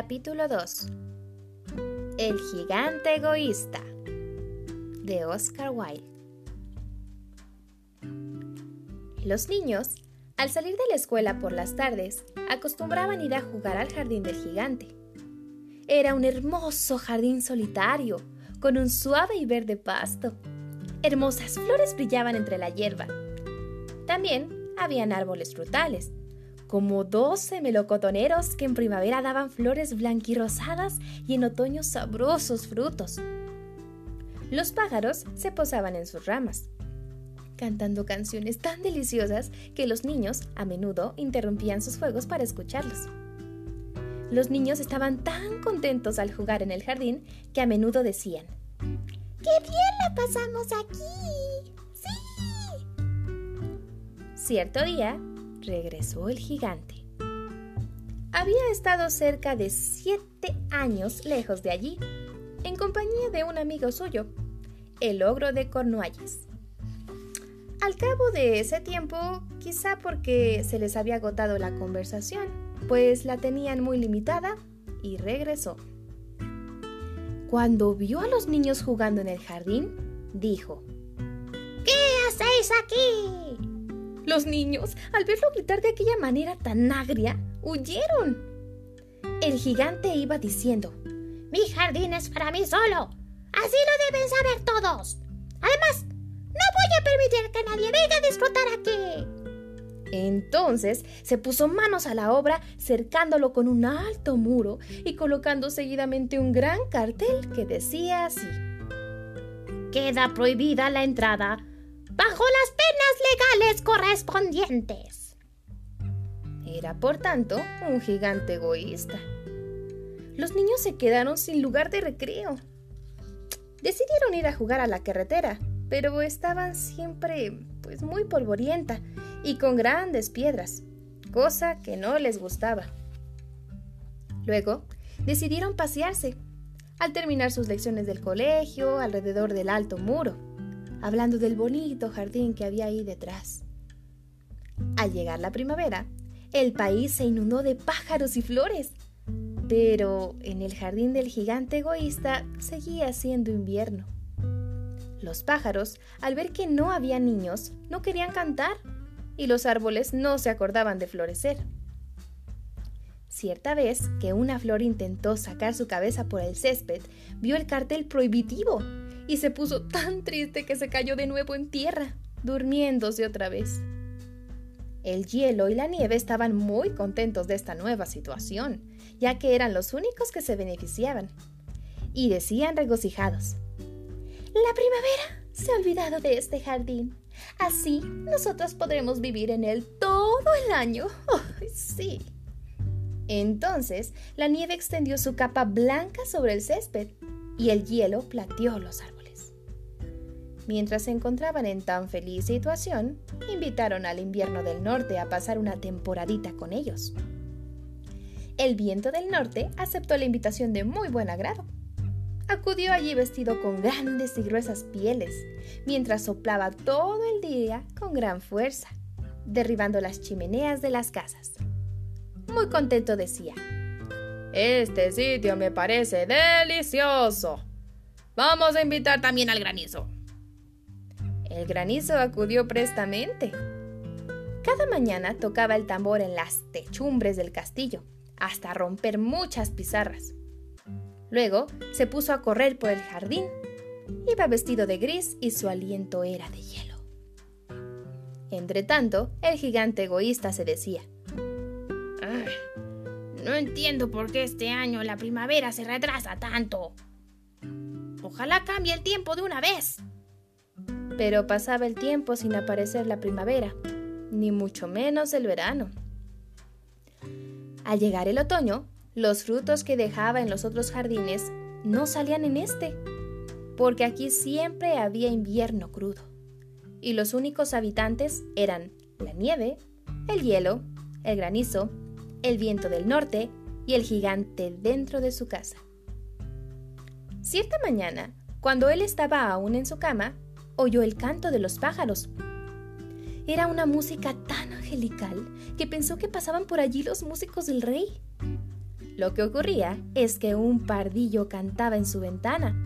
Capítulo 2 El gigante egoísta de Oscar Wilde Los niños, al salir de la escuela por las tardes, acostumbraban ir a jugar al jardín del gigante. Era un hermoso jardín solitario, con un suave y verde pasto. Hermosas flores brillaban entre la hierba. También habían árboles frutales, como doce melocotoneros que en primavera daban flores blanquirrosadas y en otoño sabrosos frutos. Los pájaros se posaban en sus ramas, cantando canciones tan deliciosas que los niños a menudo interrumpían sus juegos para escucharlos. Los niños estaban tan contentos al jugar en el jardín que a menudo decían, ¡Qué bien la pasamos aquí! ¡Sí! Cierto día, regresó el gigante. Había estado cerca de siete años lejos de allí, en compañía de un amigo suyo, el ogro de Cornualles. Al cabo de ese tiempo, quizá porque se les había agotado la conversación, pues la tenían muy limitada, y regresó. Cuando vio a los niños jugando en el jardín, dijo, ¿Qué hacéis aquí? Los niños, al verlo gritar de aquella manera tan agria, huyeron. El gigante iba diciendo, Mi jardín es para mí solo. Así lo deben saber todos. Además, no voy a permitir que nadie venga a disfrutar aquí. Entonces se puso manos a la obra, cercándolo con un alto muro y colocando seguidamente un gran cartel que decía así: Queda prohibida la entrada bajo las penas correspondientes. Era, por tanto, un gigante egoísta. Los niños se quedaron sin lugar de recreo. Decidieron ir a jugar a la carretera, pero estaban siempre pues muy polvorienta y con grandes piedras, cosa que no les gustaba. Luego, decidieron pasearse, al terminar sus lecciones del colegio, alrededor del alto muro hablando del bonito jardín que había ahí detrás. Al llegar la primavera, el país se inundó de pájaros y flores. Pero en el jardín del gigante egoísta seguía siendo invierno. Los pájaros, al ver que no había niños, no querían cantar y los árboles no se acordaban de florecer. Cierta vez que una flor intentó sacar su cabeza por el césped, vio el cartel prohibitivo y se puso tan triste que se cayó de nuevo en tierra, durmiéndose otra vez. El hielo y la nieve estaban muy contentos de esta nueva situación, ya que eran los únicos que se beneficiaban. Y decían regocijados, La primavera se ha olvidado de este jardín. Así nosotros podremos vivir en él todo el año. sí! Entonces la nieve extendió su capa blanca sobre el césped y el hielo plateó los árboles. Mientras se encontraban en tan feliz situación, invitaron al invierno del norte a pasar una temporadita con ellos. El viento del norte aceptó la invitación de muy buen agrado. Acudió allí vestido con grandes y gruesas pieles, mientras soplaba todo el día con gran fuerza, derribando las chimeneas de las casas. Muy contento decía, Este sitio me parece delicioso. Vamos a invitar también al granizo. El granizo acudió prestamente. Cada mañana tocaba el tambor en las techumbres del castillo, hasta romper muchas pizarras. Luego se puso a correr por el jardín. Iba vestido de gris y su aliento era de hielo. Entretanto, el gigante egoísta se decía, No entiendo por qué este año la primavera se retrasa tanto. Ojalá cambie el tiempo de una vez. Pero pasaba el tiempo sin aparecer la primavera, ni mucho menos el verano. Al llegar el otoño, los frutos que dejaba en los otros jardines no salían en este, porque aquí siempre había invierno crudo, y los únicos habitantes eran la nieve, el hielo, el granizo, el viento del norte y el gigante dentro de su casa. Cierta mañana, cuando él estaba aún en su cama, oyó el canto de los pájaros. Era una música tan angelical que pensó que pasaban por allí los músicos del rey. Lo que ocurría es que un pardillo cantaba en su ventana.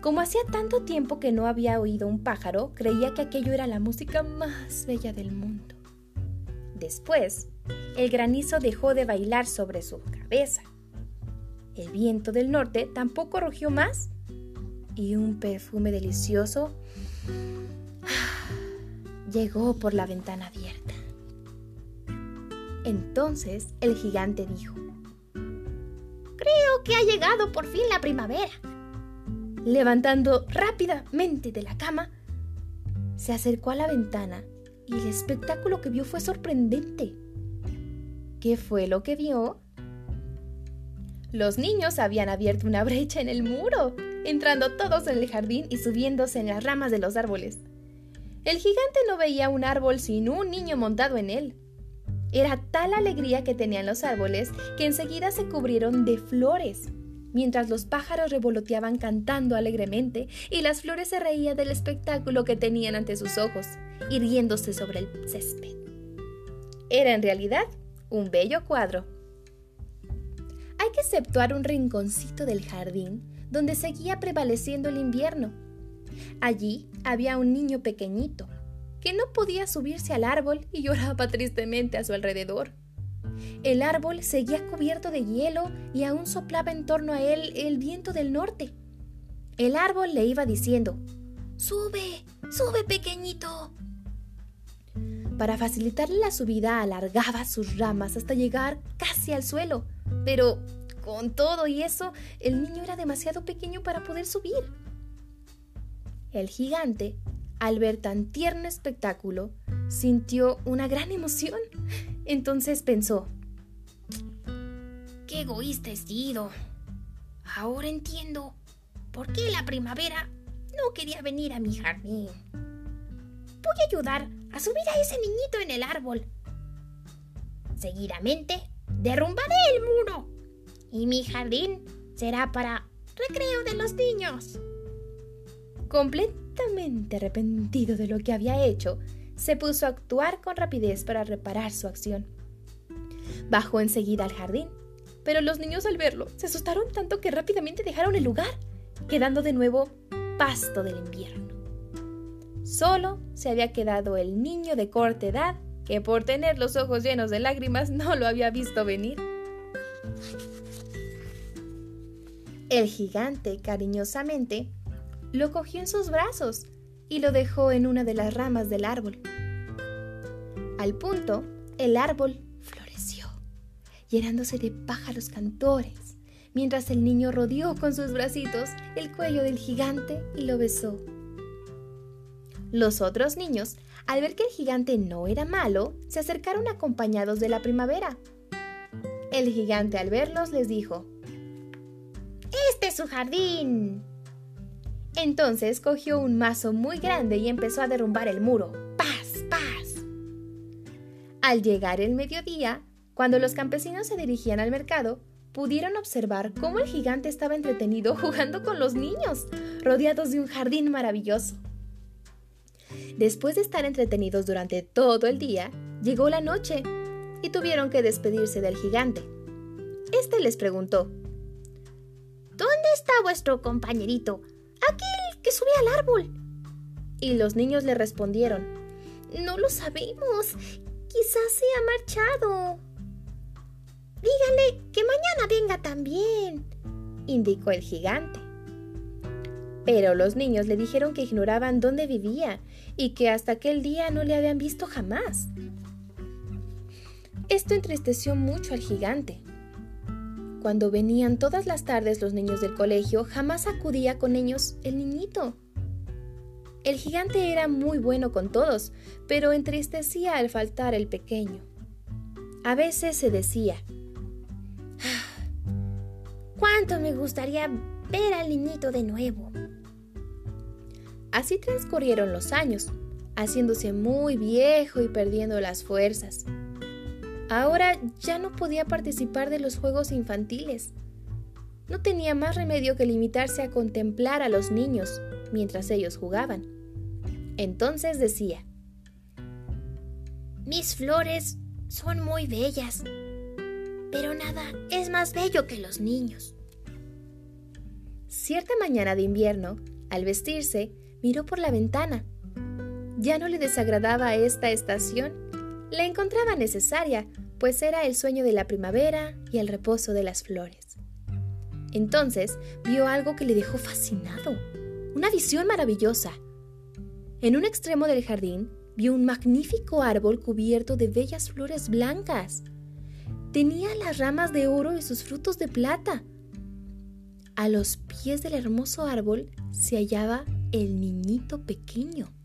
Como hacía tanto tiempo que no había oído un pájaro, creía que aquello era la música más bella del mundo. Después, el granizo dejó de bailar sobre su cabeza. El viento del norte tampoco rugió más y un perfume delicioso llegó por la ventana abierta. Entonces el gigante dijo, Creo que ha llegado por fin la primavera. Levantando rápidamente de la cama, se acercó a la ventana y el espectáculo que vio fue sorprendente. ¿Qué fue lo que vio? Los niños habían abierto una brecha en el muro, entrando todos en el jardín y subiéndose en las ramas de los árboles. El gigante no veía un árbol sin un niño montado en él. Era tal alegría que tenían los árboles que enseguida se cubrieron de flores, mientras los pájaros revoloteaban cantando alegremente y las flores se reían del espectáculo que tenían ante sus ojos, irguiéndose sobre el césped. Era en realidad un bello cuadro. Hay que exceptuar un rinconcito del jardín donde seguía prevaleciendo el invierno. Allí había un niño pequeñito, que no podía subirse al árbol y lloraba tristemente a su alrededor. El árbol seguía cubierto de hielo y aún soplaba en torno a él el viento del norte. El árbol le iba diciendo, Sube, sube pequeñito. Para facilitarle la subida alargaba sus ramas hasta llegar casi al suelo, pero con todo y eso, el niño era demasiado pequeño para poder subir. El gigante al ver tan tierno espectáculo, sintió una gran emoción. Entonces pensó, ¡Qué egoísta he sido! Ahora entiendo por qué la primavera no quería venir a mi jardín. Voy a ayudar a subir a ese niñito en el árbol. Seguidamente, derrumbaré el muro y mi jardín será para recreo de los niños. Completamente arrepentido de lo que había hecho, se puso a actuar con rapidez para reparar su acción. Bajó enseguida al jardín, pero los niños al verlo se asustaron tanto que rápidamente dejaron el lugar, quedando de nuevo pasto del invierno. Solo se había quedado el niño de corta edad que por tener los ojos llenos de lágrimas no lo había visto venir. El gigante cariñosamente lo cogió en sus brazos y lo dejó en una de las ramas del árbol. Al punto, el árbol floreció, llenándose de pájaros cantores, mientras el niño rodeó con sus bracitos el cuello del gigante y lo besó. Los otros niños, al ver que el gigante no era malo, se acercaron acompañados de la primavera. El gigante al verlos les dijo, Este es su jardín. Entonces cogió un mazo muy grande y empezó a derrumbar el muro. ¡Paz! ¡Paz! Al llegar el mediodía, cuando los campesinos se dirigían al mercado, pudieron observar cómo el gigante estaba entretenido jugando con los niños, rodeados de un jardín maravilloso. Después de estar entretenidos durante todo el día, llegó la noche y tuvieron que despedirse del gigante. Este les preguntó, ¿Dónde está vuestro compañerito? Aquel que subía al árbol. Y los niños le respondieron, No lo sabemos. Quizás se ha marchado. Díganle que mañana venga también, indicó el gigante. Pero los niños le dijeron que ignoraban dónde vivía y que hasta aquel día no le habían visto jamás. Esto entristeció mucho al gigante, cuando venían todas las tardes los niños del colegio, jamás acudía con ellos el niñito. El gigante era muy bueno con todos, pero entristecía al faltar el pequeño. A veces se decía, ah, ¿cuánto me gustaría ver al niñito de nuevo? Así transcurrieron los años, haciéndose muy viejo y perdiendo las fuerzas. Ahora ya no podía participar de los juegos infantiles. No tenía más remedio que limitarse a contemplar a los niños mientras ellos jugaban. Entonces decía, Mis flores son muy bellas, pero nada es más bello que los niños. Cierta mañana de invierno, al vestirse, miró por la ventana. Ya no le desagradaba esta estación, la encontraba necesaria, pues era el sueño de la primavera y el reposo de las flores. Entonces vio algo que le dejó fascinado, una visión maravillosa. En un extremo del jardín vio un magnífico árbol cubierto de bellas flores blancas. Tenía las ramas de oro y sus frutos de plata. A los pies del hermoso árbol se hallaba el niñito pequeño.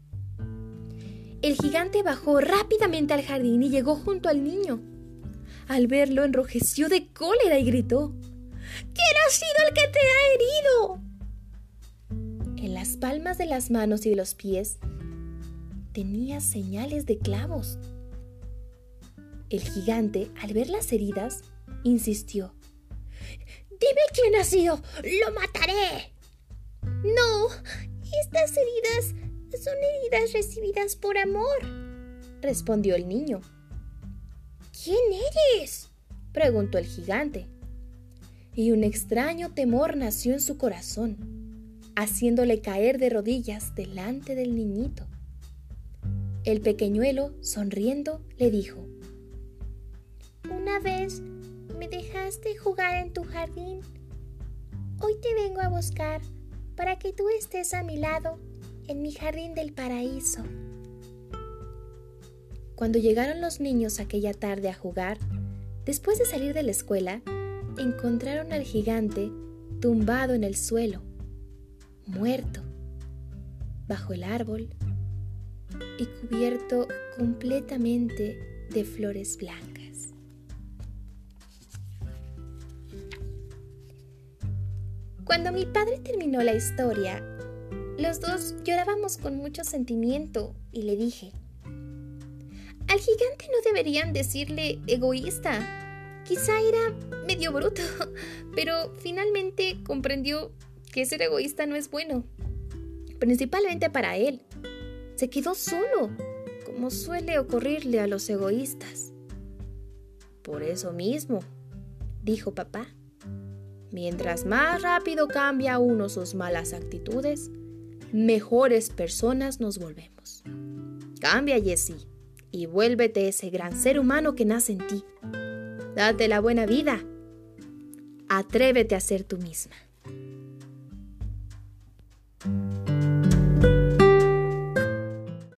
El gigante bajó rápidamente al jardín y llegó junto al niño. Al verlo enrojeció de cólera y gritó ¿Quién ha sido el que te ha herido? En las palmas de las manos y de los pies tenía señales de clavos. El gigante, al ver las heridas, insistió. Dime quién ha sido. Lo mataré. No, estas heridas son heridas recibidas por amor, respondió el niño. ¿Quién eres? preguntó el gigante. Y un extraño temor nació en su corazón, haciéndole caer de rodillas delante del niñito. El pequeñuelo, sonriendo, le dijo, Una vez me dejaste jugar en tu jardín. Hoy te vengo a buscar para que tú estés a mi lado en mi jardín del paraíso. Cuando llegaron los niños aquella tarde a jugar, después de salir de la escuela, encontraron al gigante tumbado en el suelo, muerto, bajo el árbol y cubierto completamente de flores blancas. Cuando mi padre terminó la historia, los dos llorábamos con mucho sentimiento y le dije, al gigante no deberían decirle egoísta. Quizá era medio bruto, pero finalmente comprendió que ser egoísta no es bueno, principalmente para él se quedó solo, como suele ocurrirle a los egoístas. Por eso mismo, dijo papá, mientras más rápido cambia uno sus malas actitudes, mejores personas nos volvemos. Cambia, Jessie, y vuélvete ese gran ser humano que nace en ti. Date la buena vida. Atrévete a ser tú misma.